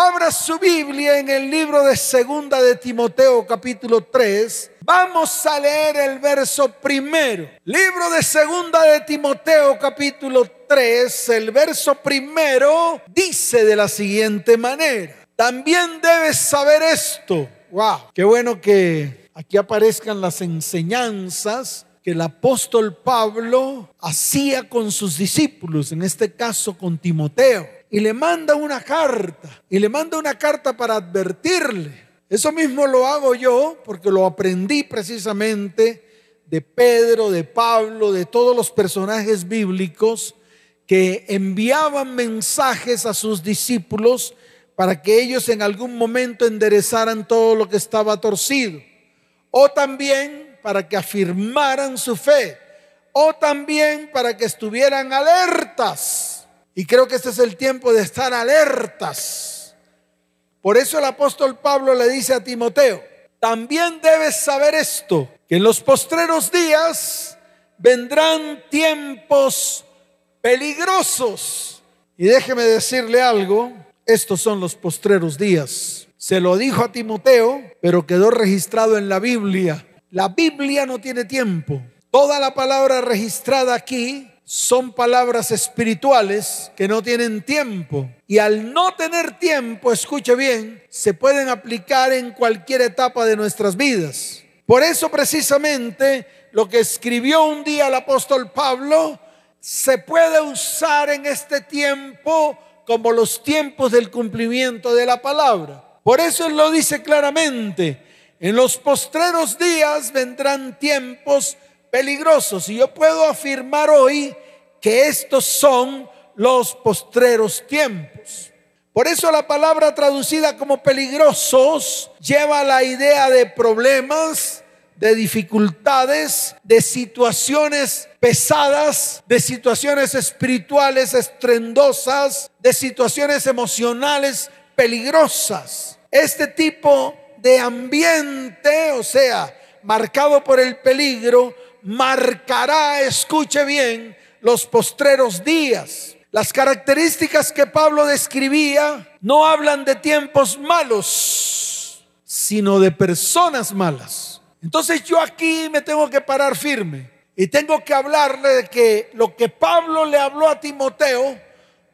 Abra su Biblia en el libro de Segunda de Timoteo capítulo 3. Vamos a leer el verso primero. Libro de Segunda de Timoteo capítulo 3, el verso primero dice de la siguiente manera. También debes saber esto. Wow, qué bueno que aquí aparezcan las enseñanzas que el apóstol Pablo hacía con sus discípulos, en este caso con Timoteo y le manda una carta. Y le manda una carta para advertirle. Eso mismo lo hago yo porque lo aprendí precisamente de Pedro, de Pablo, de todos los personajes bíblicos que enviaban mensajes a sus discípulos para que ellos en algún momento enderezaran todo lo que estaba torcido. O también para que afirmaran su fe. O también para que estuvieran alertas y creo que este es el tiempo de estar alertas. Por eso el apóstol Pablo le dice a Timoteo, también debes saber esto, que en los postreros días vendrán tiempos peligrosos. Y déjeme decirle algo, estos son los postreros días. Se lo dijo a Timoteo, pero quedó registrado en la Biblia. La Biblia no tiene tiempo. Toda la palabra registrada aquí son palabras espirituales que no tienen tiempo. Y al no tener tiempo, escuche bien, se pueden aplicar en cualquier etapa de nuestras vidas. Por eso precisamente lo que escribió un día el apóstol Pablo se puede usar en este tiempo como los tiempos del cumplimiento de la palabra. Por eso él lo dice claramente. En los postreros días vendrán tiempos peligrosos. Y yo puedo afirmar hoy que estos son los postreros tiempos. Por eso la palabra traducida como peligrosos lleva la idea de problemas, de dificultades, de situaciones pesadas, de situaciones espirituales estrendosas, de situaciones emocionales peligrosas. Este tipo de ambiente, o sea, marcado por el peligro, marcará, escuche bien, los postreros días. Las características que Pablo describía no hablan de tiempos malos, sino de personas malas. Entonces yo aquí me tengo que parar firme y tengo que hablarle de que lo que Pablo le habló a Timoteo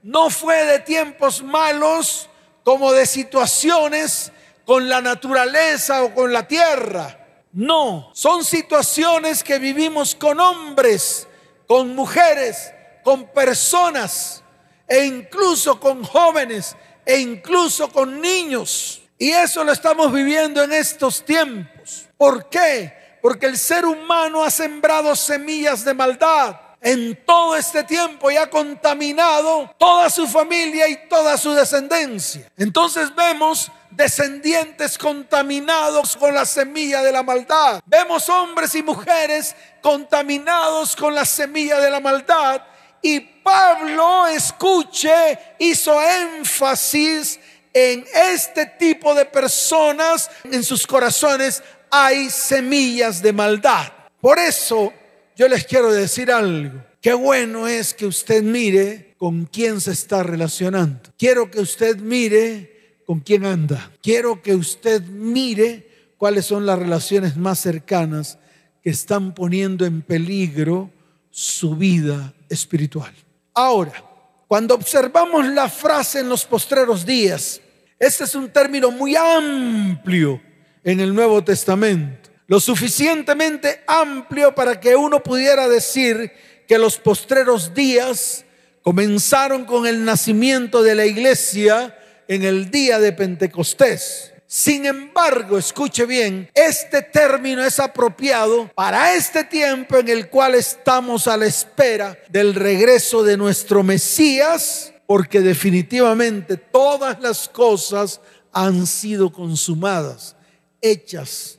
no fue de tiempos malos como de situaciones con la naturaleza o con la tierra no, son situaciones que vivimos con hombres, con mujeres, con personas e incluso con jóvenes e incluso con niños. Y eso lo estamos viviendo en estos tiempos. ¿Por qué? Porque el ser humano ha sembrado semillas de maldad en todo este tiempo y ha contaminado toda su familia y toda su descendencia. Entonces vemos descendientes contaminados con la semilla de la maldad. Vemos hombres y mujeres contaminados con la semilla de la maldad. Y Pablo, escuche, hizo énfasis en este tipo de personas. En sus corazones hay semillas de maldad. Por eso yo les quiero decir algo. Qué bueno es que usted mire con quién se está relacionando. Quiero que usted mire con quién anda. Quiero que usted mire cuáles son las relaciones más cercanas que están poniendo en peligro su vida espiritual. Ahora, cuando observamos la frase en los postreros días, este es un término muy amplio en el Nuevo Testamento lo suficientemente amplio para que uno pudiera decir que los postreros días comenzaron con el nacimiento de la iglesia en el día de Pentecostés. Sin embargo, escuche bien, este término es apropiado para este tiempo en el cual estamos a la espera del regreso de nuestro Mesías, porque definitivamente todas las cosas han sido consumadas, hechas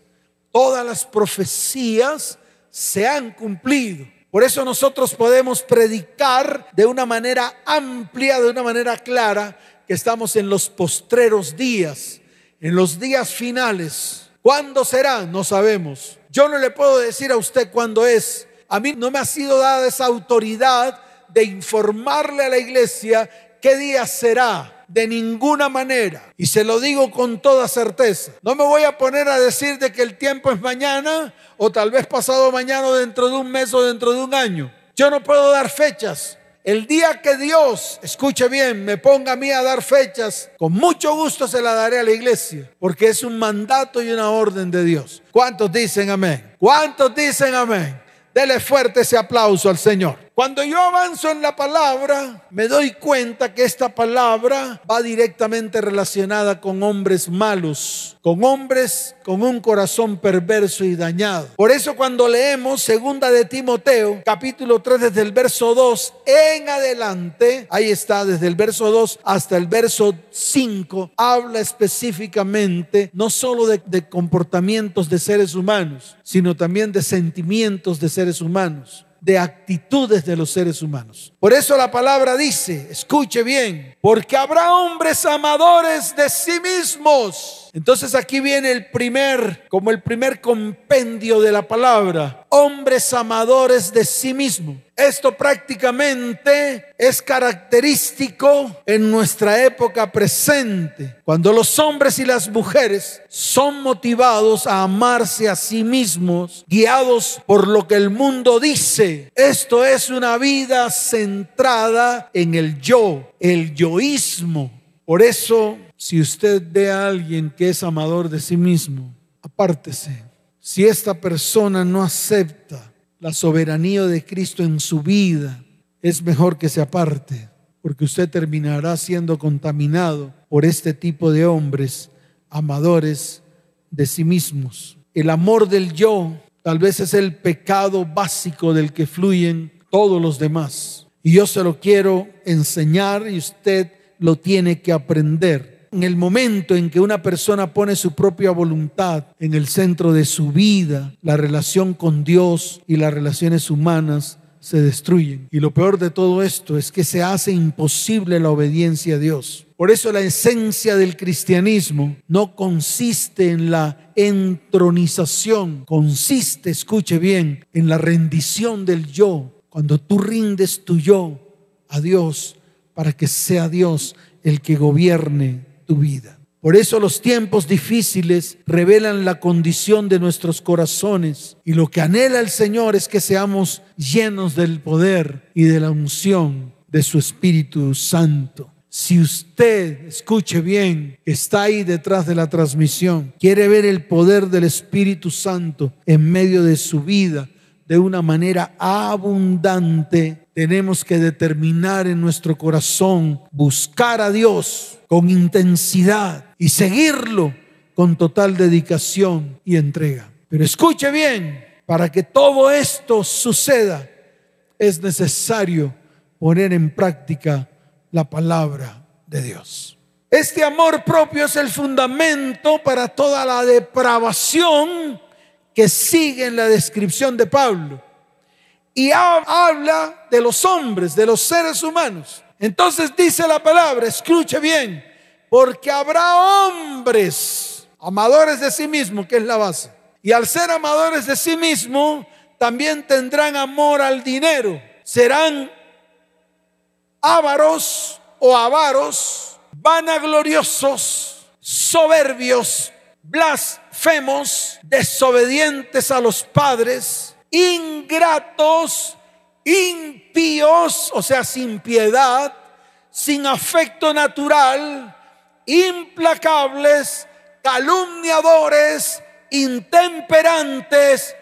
todas las profecías se han cumplido. Por eso nosotros podemos predicar de una manera amplia, de una manera clara, que estamos en los postreros días, en los días finales. ¿Cuándo será? No sabemos. Yo no le puedo decir a usted cuándo es. A mí no me ha sido dada esa autoridad de informarle a la iglesia qué día será. de ninguna manera. Y se lo digo con toda certeza. No me voy a poner a decir de que el tiempo es mañana o tal vez pasado mañana o dentro de un mes o dentro de un año. Yo no puedo dar fechas. El día que Dios, escuche bien, me ponga a mí a dar fechas, con mucho gusto se la daré a la iglesia, porque es un mandato y una orden de Dios. ¿Cuántos dicen amén? ¿Cuántos dicen amén? Dele fuerte ese aplauso al Señor. Cuando yo avanzo en la palabra, me doy cuenta que esta palabra va directamente relacionada con hombres malos, con hombres con un corazón perverso y dañado. Por eso cuando leemos segunda de Timoteo, capítulo 3 desde el verso 2 en adelante, ahí está desde el verso 2 hasta el verso 5, habla específicamente no solo de, de comportamientos de seres humanos, sino también de sentimientos de seres humanos de actitudes de los seres humanos. Por eso la palabra dice, escuche bien, porque habrá hombres amadores de sí mismos. Entonces aquí viene el primer, como el primer compendio de la palabra, hombres amadores de sí mismos. Esto prácticamente es característico en nuestra época presente, cuando los hombres y las mujeres son motivados a amarse a sí mismos, guiados por lo que el mundo dice. Esto es una vida centrada en el yo, el yoísmo. Por eso, si usted ve a alguien que es amador de sí mismo, apártese. Si esta persona no acepta la soberanía de Cristo en su vida, es mejor que se aparte, porque usted terminará siendo contaminado por este tipo de hombres amadores de sí mismos. El amor del yo tal vez es el pecado básico del que fluyen todos los demás. Y yo se lo quiero enseñar y usted lo tiene que aprender en el momento en que una persona pone su propia voluntad en el centro de su vida, la relación con Dios y las relaciones humanas se destruyen. Y lo peor de todo esto es que se hace imposible la obediencia a Dios. Por eso la esencia del cristianismo no consiste en la entronización, consiste, escuche bien, en la rendición del yo. Cuando tú rindes tu yo a Dios para que sea Dios el que gobierne tu vida. Por eso los tiempos difíciles revelan la condición de nuestros corazones y lo que anhela el Señor es que seamos llenos del poder y de la unción de su Espíritu Santo. Si usted, escuche bien, está ahí detrás de la transmisión, quiere ver el poder del Espíritu Santo en medio de su vida de una manera abundante, tenemos que determinar en nuestro corazón buscar a Dios con intensidad y seguirlo con total dedicación y entrega. Pero escuche bien, para que todo esto suceda es necesario poner en práctica la palabra de Dios. Este amor propio es el fundamento para toda la depravación que sigue en la descripción de Pablo. Y habla de los hombres, de los seres humanos. Entonces dice la palabra, escuche bien, porque habrá hombres amadores de sí mismo, que es la base. Y al ser amadores de sí mismo, también tendrán amor al dinero. Serán ávaros o avaros, vanagloriosos, soberbios, blasfemos, desobedientes a los padres, ingratos, impíos, o sea, sin piedad, sin afecto natural, implacables, calumniadores, intemperantes,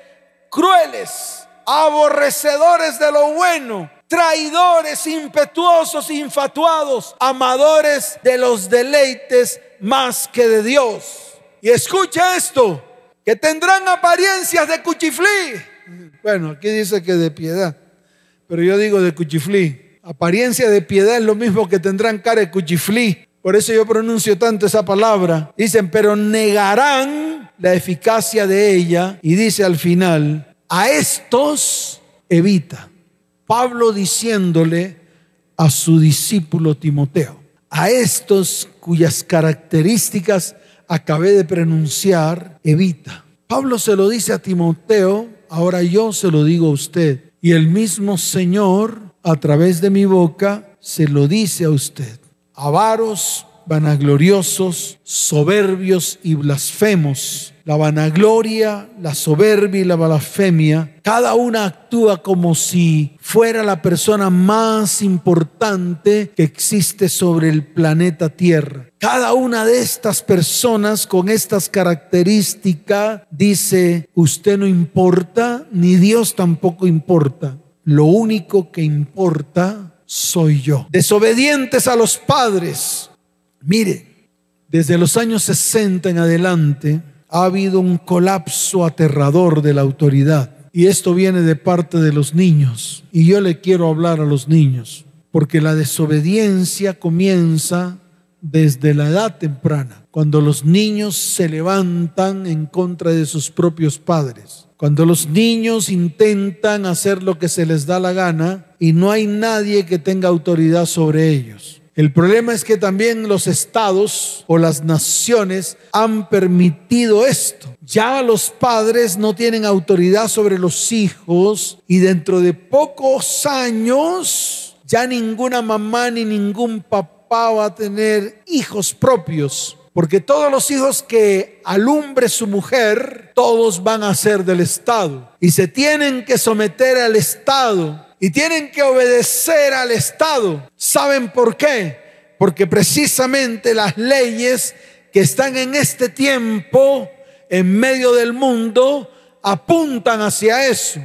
crueles, aborrecedores de lo bueno, traidores, impetuosos, infatuados, amadores de los deleites más que de Dios. Y escucha esto, que tendrán apariencias de cuchiflí. Bueno, aquí dice que de piedad pero yo digo de cuchiflí. Apariencia de piedad es lo mismo que tendrán cara de cuchiflí. Por eso yo pronuncio tanto esa palabra. Dicen, pero negarán la eficacia de ella. Y dice al final, a estos evita. Pablo diciéndole a su discípulo Timoteo, a estos cuyas características acabé de pronunciar, evita. Pablo se lo dice a Timoteo, ahora yo se lo digo a usted. Y el mismo Señor, a través de mi boca, se lo dice a usted. avaros, vanagloriosos, soberbios y blasfemos. La vanagloria, la soberbia y la blasfemia, cada una actúa como si fuera la persona más importante que existe sobre el planeta Tierra. Cada una de estas personas con estas características dice, usted no importa, ni Dios tampoco importa. Lo único que importa soy yo. Desobedientes a los padres, Mire, desde los años 60 en adelante ha habido un colapso aterrador de la autoridad. Y esto viene de parte de los niños. Y yo le quiero hablar a los niños, porque la desobediencia comienza desde la edad temprana, cuando los niños se levantan en contra de sus propios padres, cuando los niños intentan hacer lo que se les da la gana y no hay nadie que tenga autoridad sobre ellos. El problema es que también los estados o las naciones han permitido esto. Ya los padres no tienen autoridad sobre los hijos y dentro de pocos años ya ninguna mamá ni ningún papá va a tener hijos propios. Porque todos los hijos que alumbre su mujer, todos van a ser del Estado. Y se tienen que someter al Estado y tienen que obedecer al Estado. ¿Saben por qué? Porque precisamente las leyes que están en este tiempo, en medio del mundo, apuntan hacia eso.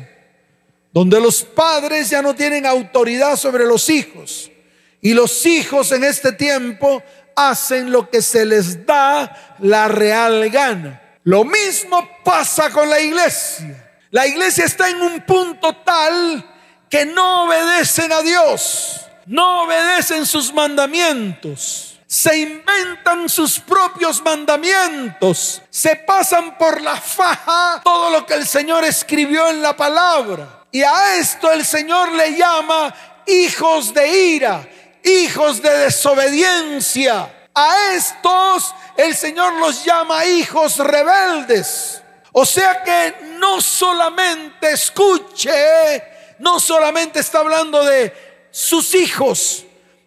Donde los padres ya no tienen autoridad sobre los hijos. Y los hijos en este tiempo hacen lo que se les da la real gana. Lo mismo pasa con la iglesia. La iglesia está en un punto tal que no obedecen a Dios, no obedecen sus mandamientos, se inventan sus propios mandamientos, se pasan por la faja todo lo que el Señor escribió en la palabra. Y a esto el Señor le llama hijos de ira, hijos de desobediencia. A estos el Señor los llama hijos rebeldes. O sea que no solamente escuche no solamente está hablando de sus hijos,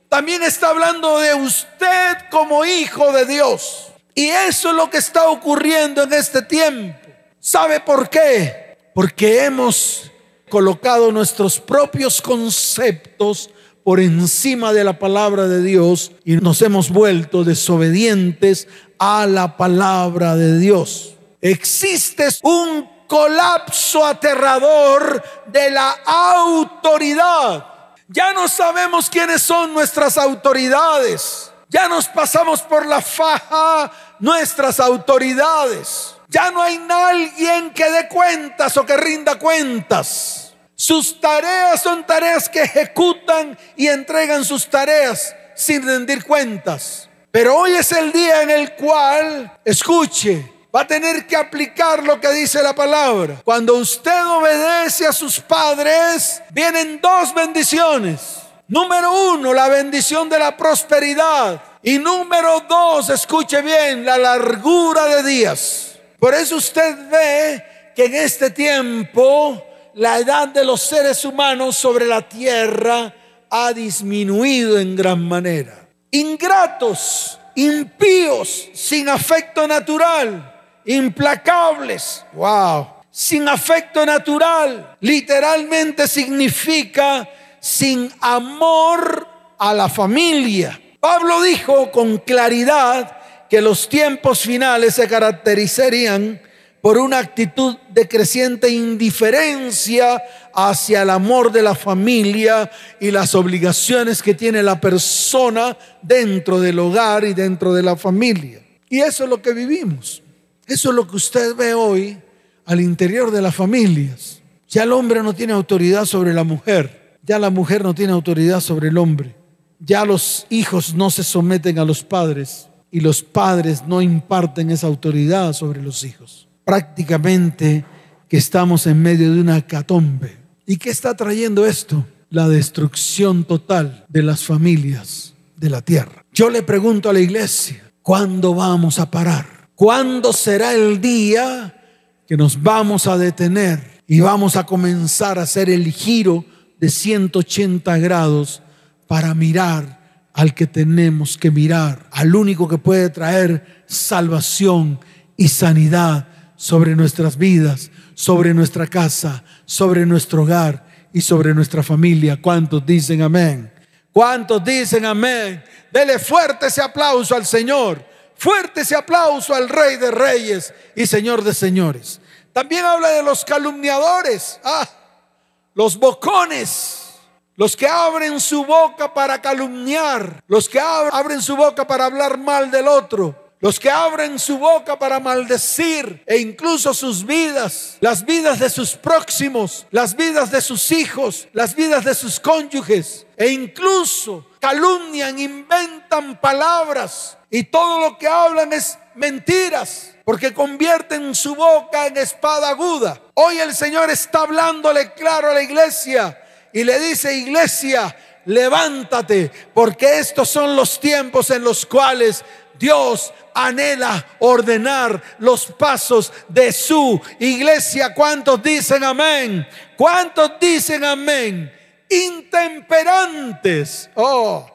también está hablando de usted como hijo de Dios. Y eso es lo que está ocurriendo en este tiempo. ¿Sabe por qué? Porque hemos colocado nuestros propios conceptos por encima de la palabra de Dios y nos hemos vuelto desobedientes a la palabra de Dios. Existe un colapso aterrador de la autoridad. Ya no sabemos quiénes son nuestras autoridades. Ya nos pasamos por la faja nuestras autoridades. Ya no hay nadie que dé cuentas o que rinda cuentas. Sus tareas son tareas que ejecutan y entregan sus tareas sin rendir cuentas. Pero hoy es el día en el cual, escuche, va a tener que aplicar lo que dice la palabra. Cuando usted obedece a sus padres, vienen dos bendiciones. Número uno, la bendición de la prosperidad. Y número dos, escuche bien, la largura de días. Por eso usted ve que en este tiempo la edad de los seres humanos sobre la tierra ha disminuido en gran manera. Ingratos, impíos, sin afecto natural implacables. Wow. Sin afecto natural. Literalmente significa sin amor a la familia. Pablo dijo con claridad que los tiempos finales se caracterizarían por una actitud de creciente indiferencia hacia el amor de la familia y las obligaciones que tiene la persona dentro del hogar y dentro de la familia. Y eso es lo que vivimos. Eso es lo que usted ve hoy al interior de las familias. Ya el hombre no tiene autoridad sobre la mujer, ya la mujer no tiene autoridad sobre el hombre, ya los hijos no se someten a los padres y los padres no imparten esa autoridad sobre los hijos. Prácticamente que estamos en medio de una catombe. ¿Y qué está trayendo esto? La destrucción total de las familias de la tierra. Yo le pregunto a la iglesia, ¿cuándo vamos a parar? ¿Cuándo será el día que nos vamos a detener y vamos a comenzar a hacer el giro de 180 grados para mirar al que tenemos que mirar, al único que puede traer salvación y sanidad sobre nuestras vidas, sobre nuestra casa, sobre nuestro hogar y sobre nuestra familia. ¿Cuántos dicen amén? ¿Cuántos dicen amén? Dele fuerte ese aplauso al Señor. Fuerte ese aplauso al Rey de Reyes y Señor de Señores. También habla de los calumniadores, ah, los bocones, los que abren su boca para calumniar, los que abren su boca para hablar mal del otro, los que abren su boca para maldecir e incluso sus vidas, las vidas de sus próximos, las vidas de sus hijos, las vidas de sus cónyuges e incluso calumnian, inventan palabras y todo lo que hablan es mentiras porque convierten su boca en espada aguda. Hoy el Señor está hablándole claro a la iglesia y le dice, iglesia, levántate, porque estos son los tiempos en los cuales Dios anhela ordenar los pasos de su iglesia. ¿Cuántos dicen amén? ¿Cuántos dicen amén? Intemperantes. Oh,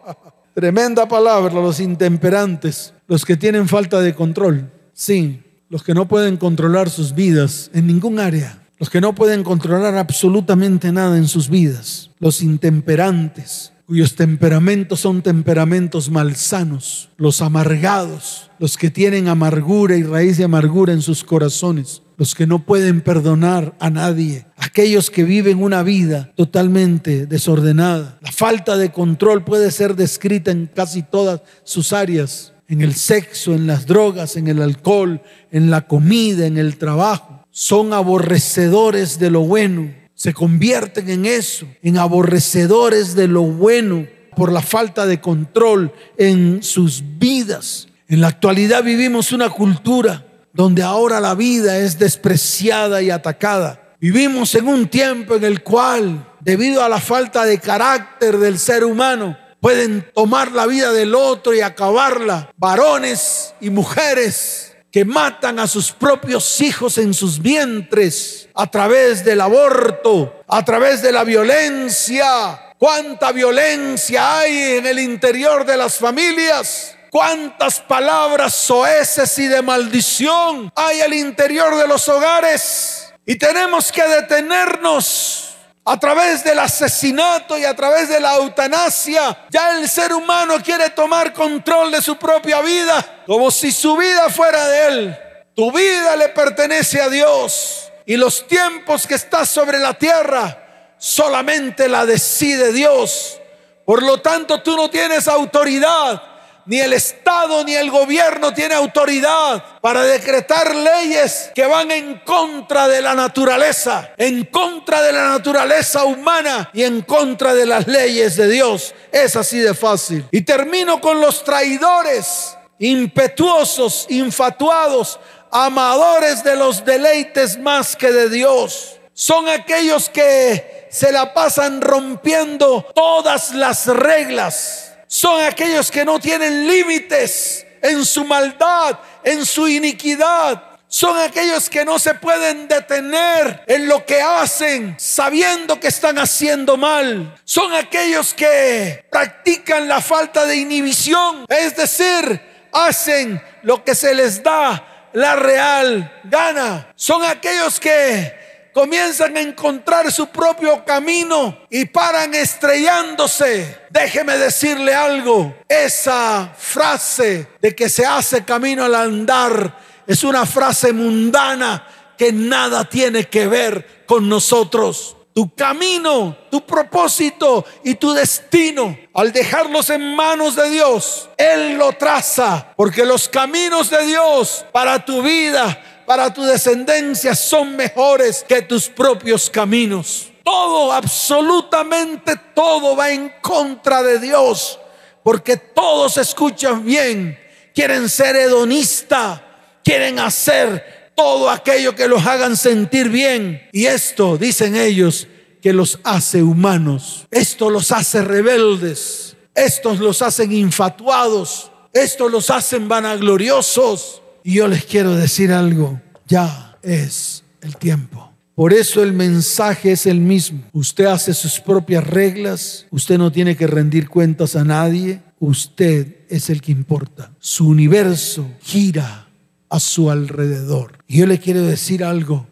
tremenda palabra, los intemperantes, los que tienen falta de control. Sí, los que no pueden controlar sus vidas en ningún área los que no pueden controlar absolutamente nada en sus vidas, los intemperantes, cuyos temperamentos son temperamentos malsanos, los amargados, los que tienen amargura y raíz de amargura en sus corazones, los que no pueden perdonar a nadie, aquellos que viven una vida totalmente desordenada. La falta de control puede ser descrita en casi todas sus áreas, en el sexo, en las drogas, en el alcohol, en la comida, en el trabajo son aborrecedores de lo bueno, se convierten en eso, en aborrecedores de lo bueno por la falta de control en sus vidas. En la actualidad vivimos una cultura donde ahora la vida es despreciada y atacada. Vivimos en un tiempo en el cual, debido a la falta de carácter del ser humano, pueden tomar la vida del otro y acabarla. Varones y mujeres que matan a sus propios hijos en sus vientres a través del aborto, a través de la violencia. ¿Cuánta violencia hay en el interior de las familias? ¿Cuántas palabras soeces y de maldición hay al interior de los hogares? Y tenemos que detenernos a través del asesinato y a través de la eutanasia, ya el ser humano quiere tomar control de su propia vida, como si su vida fuera de él. Tu vida le pertenece a Dios y los tiempos que estás sobre la tierra solamente la decide Dios. Por lo tanto, tú no tienes autoridad ni el Estado ni el gobierno tiene autoridad para decretar leyes que van en contra de la naturaleza, en contra de la naturaleza humana y en contra de las leyes de Dios. Es así de fácil. Y termino con los traidores, impetuosos, infatuados, amadores de los deleites más que de Dios. Son aquellos que se la pasan rompiendo todas las reglas son aquellos que no tienen límites en su maldad, en su iniquidad. Son aquellos que no se pueden detener en lo que hacen sabiendo que están haciendo mal. Son aquellos que practican la falta de inhibición, es decir, hacen lo que se les da la real gana. Son aquellos que comienzan a encontrar su propio camino y paran estrellándose. Déjeme decirle algo, esa frase de que se hace camino al andar es una frase mundana que nada tiene que ver con nosotros. Tu camino, tu propósito y tu destino, al dejarlos en manos de Dios, Él lo traza, porque los caminos de Dios para tu vida, para tu descendencia son mejores que tus propios caminos. Todo, absolutamente todo va en contra de Dios, porque todos escuchan bien, quieren ser hedonista, quieren hacer todo aquello que los hagan sentir bien. Y esto, dicen ellos, que los hace humanos. Esto los hace rebeldes. Estos los hacen infatuados. Esto los hacen vanagloriosos. Y yo les quiero decir algo, ya es el tiempo Por eso el mensaje es el mismo. Usted hace sus propias reglas, usted no tiene que rendir cuentas a nadie, usted es el que importa. Su universo gira a su alrededor. Y yo le quiero decir algo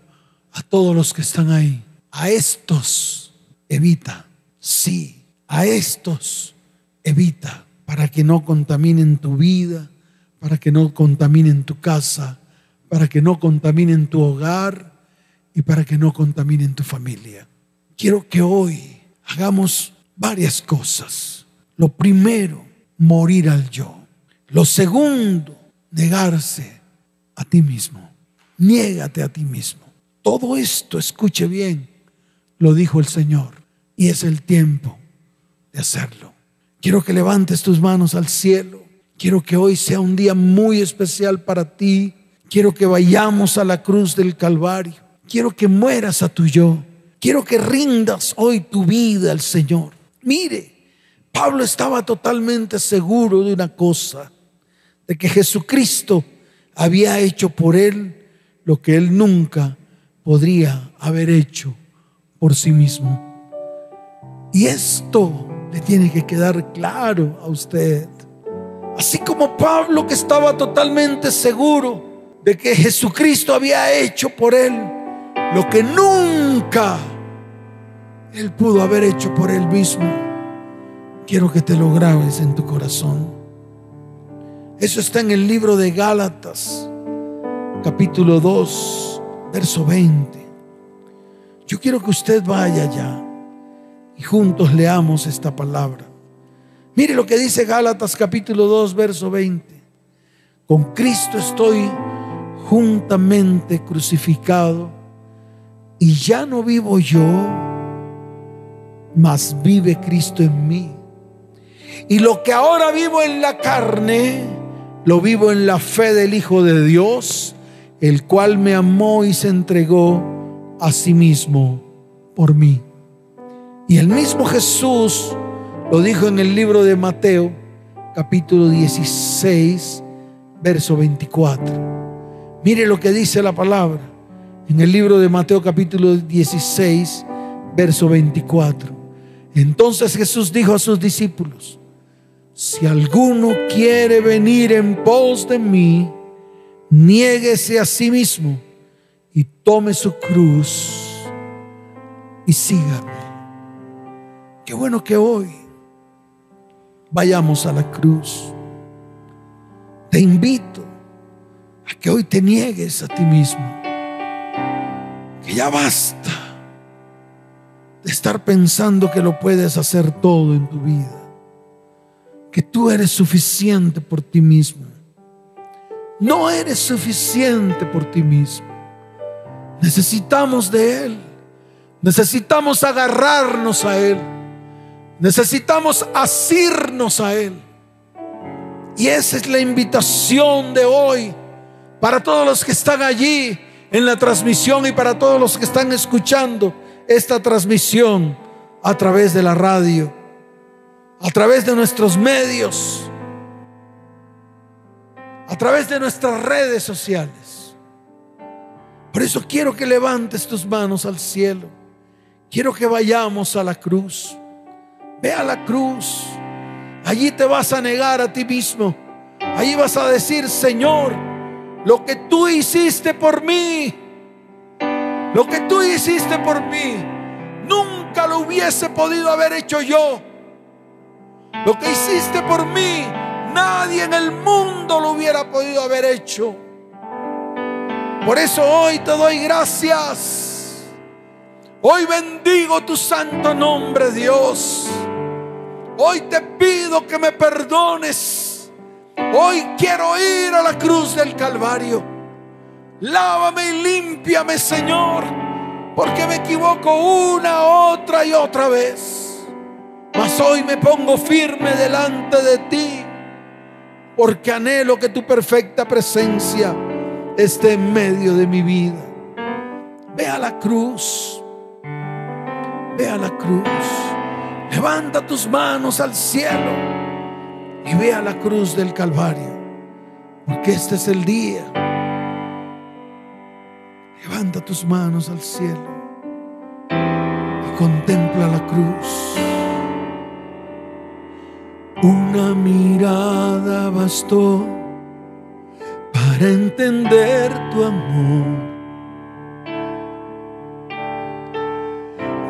a todos los que están ahí. A estos evita, sí, a estos evita para que no contaminen tu vida, para que no contaminen tu casa, para que no contaminen tu hogar y para que no contaminen tu familia. Quiero que hoy hagamos varias cosas. Lo primero, morir al yo. Lo segundo, negarse a ti mismo. Niégate a ti mismo. Todo esto, escuche bien, lo dijo el Señor y es el tiempo de hacerlo. Quiero que levantes tus manos al cielo. Quiero que hoy sea un día muy especial para ti. Quiero que vayamos a la cruz del Calvario. Quiero que mueras a tu yo. Quiero que rindas hoy tu vida al Señor. Mire, Pablo estaba totalmente seguro de una cosa, de que Jesucristo había hecho por él lo que él nunca podría haber hecho por sí mismo. Y esto le tiene que quedar claro a usted. Así como Pablo que estaba totalmente seguro de que Jesucristo había hecho por él lo que nunca él pudo haber hecho por él mismo. Quiero que te lo grabes en tu corazón. Eso está en el libro de Gálatas, capítulo 2, verso 20. Yo quiero que usted vaya allá y juntos leamos esta palabra. Mire lo que dice Gálatas capítulo 2, verso 20. Con Cristo estoy juntamente crucificado y ya no vivo yo, mas vive Cristo en mí. Y lo que ahora vivo en la carne, lo vivo en la fe del Hijo de Dios, el cual me amó y se entregó a sí mismo por mí. Y el mismo Jesús lo dijo en el libro de Mateo, capítulo 16, verso 24. Mire lo que dice la palabra en el libro de Mateo capítulo 16, verso 24. Entonces Jesús dijo a sus discípulos, si alguno quiere venir en pos de mí, niéguese a sí mismo y tome su cruz y sígame. Qué bueno que hoy vayamos a la cruz. Te invito a que hoy te niegues a ti mismo que ya basta de estar pensando que lo puedes hacer todo en tu vida, que tú eres suficiente por ti mismo. No eres suficiente por ti mismo. Necesitamos de Él. Necesitamos agarrarnos a Él. Necesitamos asirnos a Él. Y esa es la invitación de hoy para todos los que están allí en la transmisión y para todos los que están escuchando esta transmisión a través de la radio, a través de nuestros medios, a través de nuestras redes sociales. Por eso quiero que levantes tus manos al cielo. Quiero que vayamos a la cruz. Ve a la cruz. Allí te vas a negar a ti mismo. Allí vas a decir, Señor, lo que tú hiciste por mí, lo que tú hiciste por mí, nunca lo hubiese podido haber hecho yo. Lo que hiciste por mí, nadie en el mundo lo hubiera podido haber hecho. Por eso hoy te doy gracias. Hoy bendigo tu santo nombre, Dios. Hoy te pido que me perdones Hoy quiero ir a la cruz del Calvario. Lávame y límpiame, Señor, porque me equivoco una, otra y otra vez. Mas hoy me pongo firme delante de ti, porque anhelo que tu perfecta presencia esté en medio de mi vida. Ve a la cruz, ve a la cruz. Levanta tus manos al cielo y ve a la cruz del Calvario, porque este es el día. Levanta tus manos al cielo. contempla la cruz. Una mirada bastó para entender tu amor.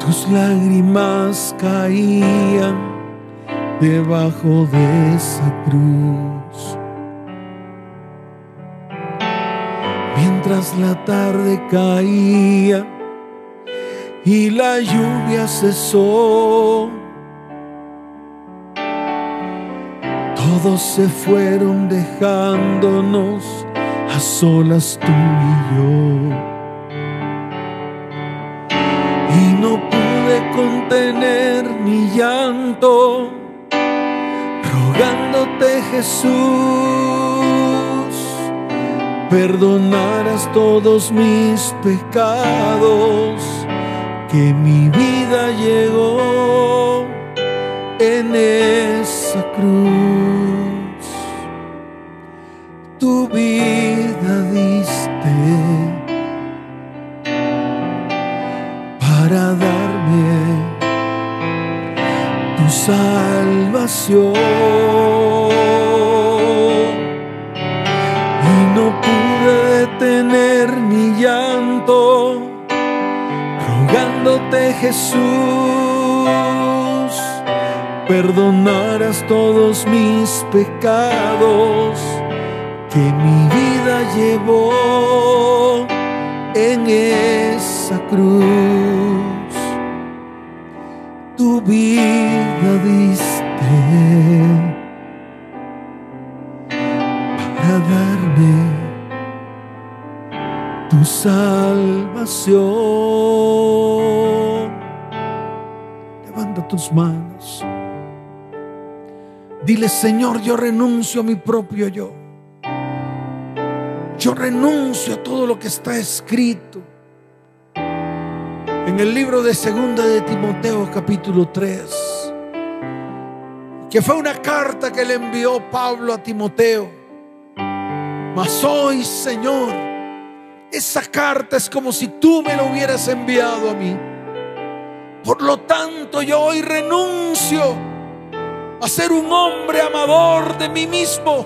Tus lágrimas caían debajo de esa cruz. Mientras la tarde caía y la lluvia cesó. Todos se fueron dejándonos a solas tú y yo. Contener mi llanto, rogándote Jesús, perdonaras todos mis pecados, que mi vida llegó en esa cruz. Tu vida diste salvación. Y no pude detener mi llanto, rogándote Jesús, perdonaras todos mis pecados que mi vida llevó en esa cruz. Vida diste para darme tu salvación. Levanta tus manos. Dile, Señor, yo renuncio a mi propio yo. Yo renuncio a todo lo que está escrito en el libro de Segunda de Timoteo capítulo 3, que fue una carta que le envió Pablo a Timoteo. Mas hoy, Señor, esa carta es como si tú me la hubieras enviado a mí. Por lo tanto, yo hoy renuncio a ser un hombre amador de mí mismo.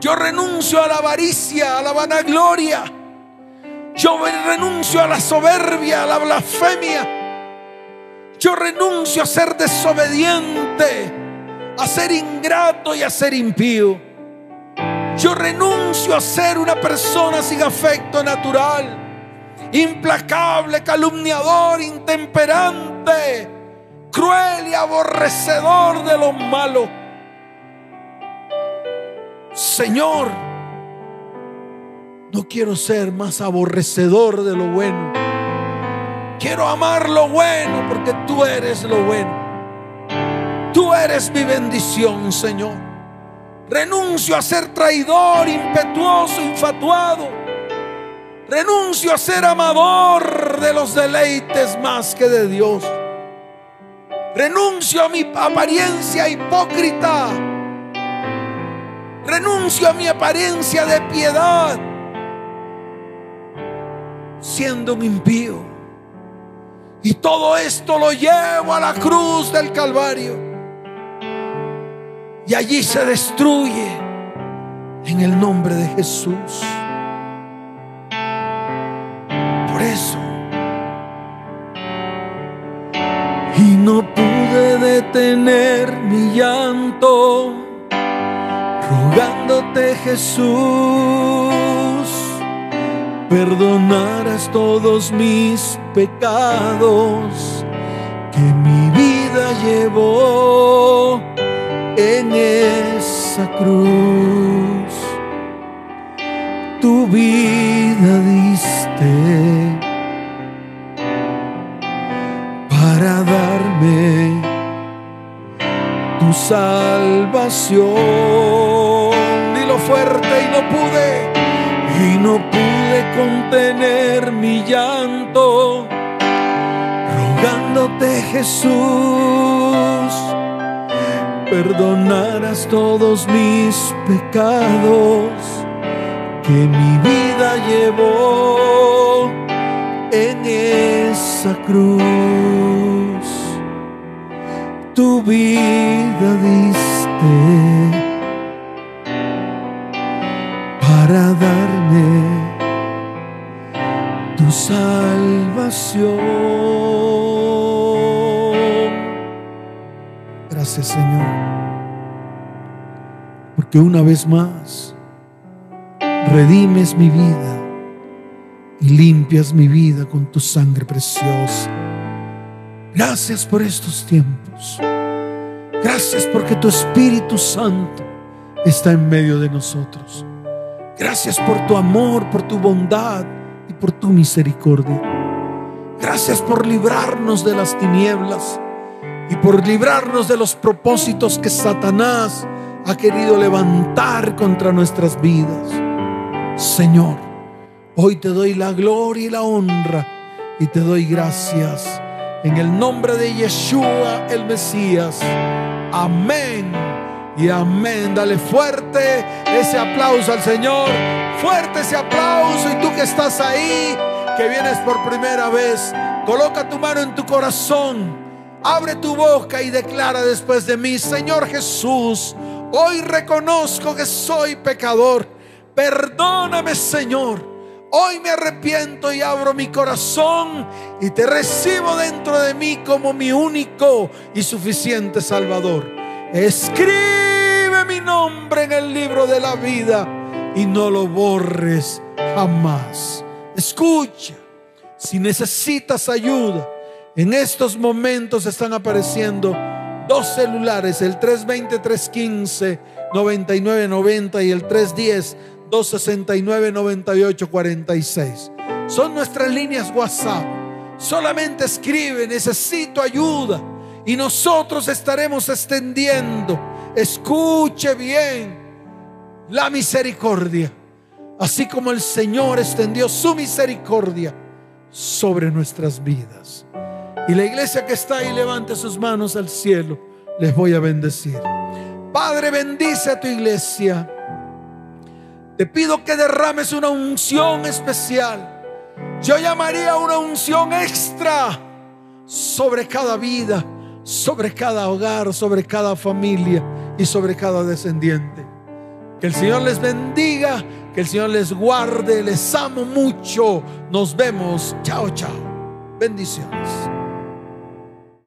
Yo renuncio a la avaricia, a la vanagloria. Yo renuncio a la soberbia, a la blasfemia. Yo renuncio a ser desobediente, a ser ingrato y a ser impío. Yo renuncio a ser una persona sin afecto natural, implacable, calumniador, intemperante, cruel y aborrecedor de lo malo. Señor, no quiero ser más aborrecedor de lo bueno. Quiero amar lo bueno porque tú eres lo bueno. Tú eres mi bendición, Señor. Renuncio a ser traidor, impetuoso, infatuado. Renuncio a ser amador de los deleites más que de Dios. Renuncio a mi apariencia hipócrita. Renuncio a mi apariencia de piedad. Siendo un impío. Y todo esto lo llevo a la cruz del Calvario. Y allí se destruye en el nombre de Jesús. Por eso. Y no pude detener mi llanto, rogándote Jesús, perdonaras todos mis pecados que mi vida llevó en esa cruz. Tu vida diste para darme tu salvación. Dilo fuerte y no pude, contener mi llanto, rogándote Jesús, perdonaras todos mis pecados que mi vida llevó en esa cruz. Tu vida diste para darme salvación. Gracias Señor, porque una vez más redimes mi vida y limpias mi vida con tu sangre preciosa. Gracias por estos tiempos. Gracias porque tu Espíritu Santo está en medio de nosotros. Gracias por tu amor, por tu bondad por tu misericordia. Gracias por librarnos de las tinieblas y por librarnos de los propósitos que Satanás ha querido levantar contra nuestras vidas. Señor, hoy te doy la gloria y la honra y te doy gracias en el nombre de Yeshua el Mesías. Amén y amén. Dale fuerte ese aplauso al Señor. Fuerte ese aplauso. Y tú que estás ahí, que vienes por primera vez, coloca tu mano en tu corazón. Abre tu boca y declara después de mí, Señor Jesús, hoy reconozco que soy pecador. Perdóname, Señor. Hoy me arrepiento y abro mi corazón y te recibo dentro de mí como mi único y suficiente Salvador. Escribe mi nombre en el libro de la vida y no lo borres jamás. Escucha, si necesitas ayuda, en estos momentos están apareciendo dos celulares, el 320-315-9990 y el 310-269-9846. Son nuestras líneas WhatsApp. Solamente escribe, necesito ayuda y nosotros estaremos extendiendo, escuche bien, la misericordia, así como el Señor extendió su misericordia sobre nuestras vidas. Y la iglesia que está ahí levante sus manos al cielo, les voy a bendecir. Padre, bendice a tu iglesia. Te pido que derrames una unción especial. Yo llamaría una unción extra sobre cada vida sobre cada hogar, sobre cada familia y sobre cada descendiente. Que el Señor les bendiga, que el Señor les guarde, les amo mucho. Nos vemos. Chao, chao. Bendiciones.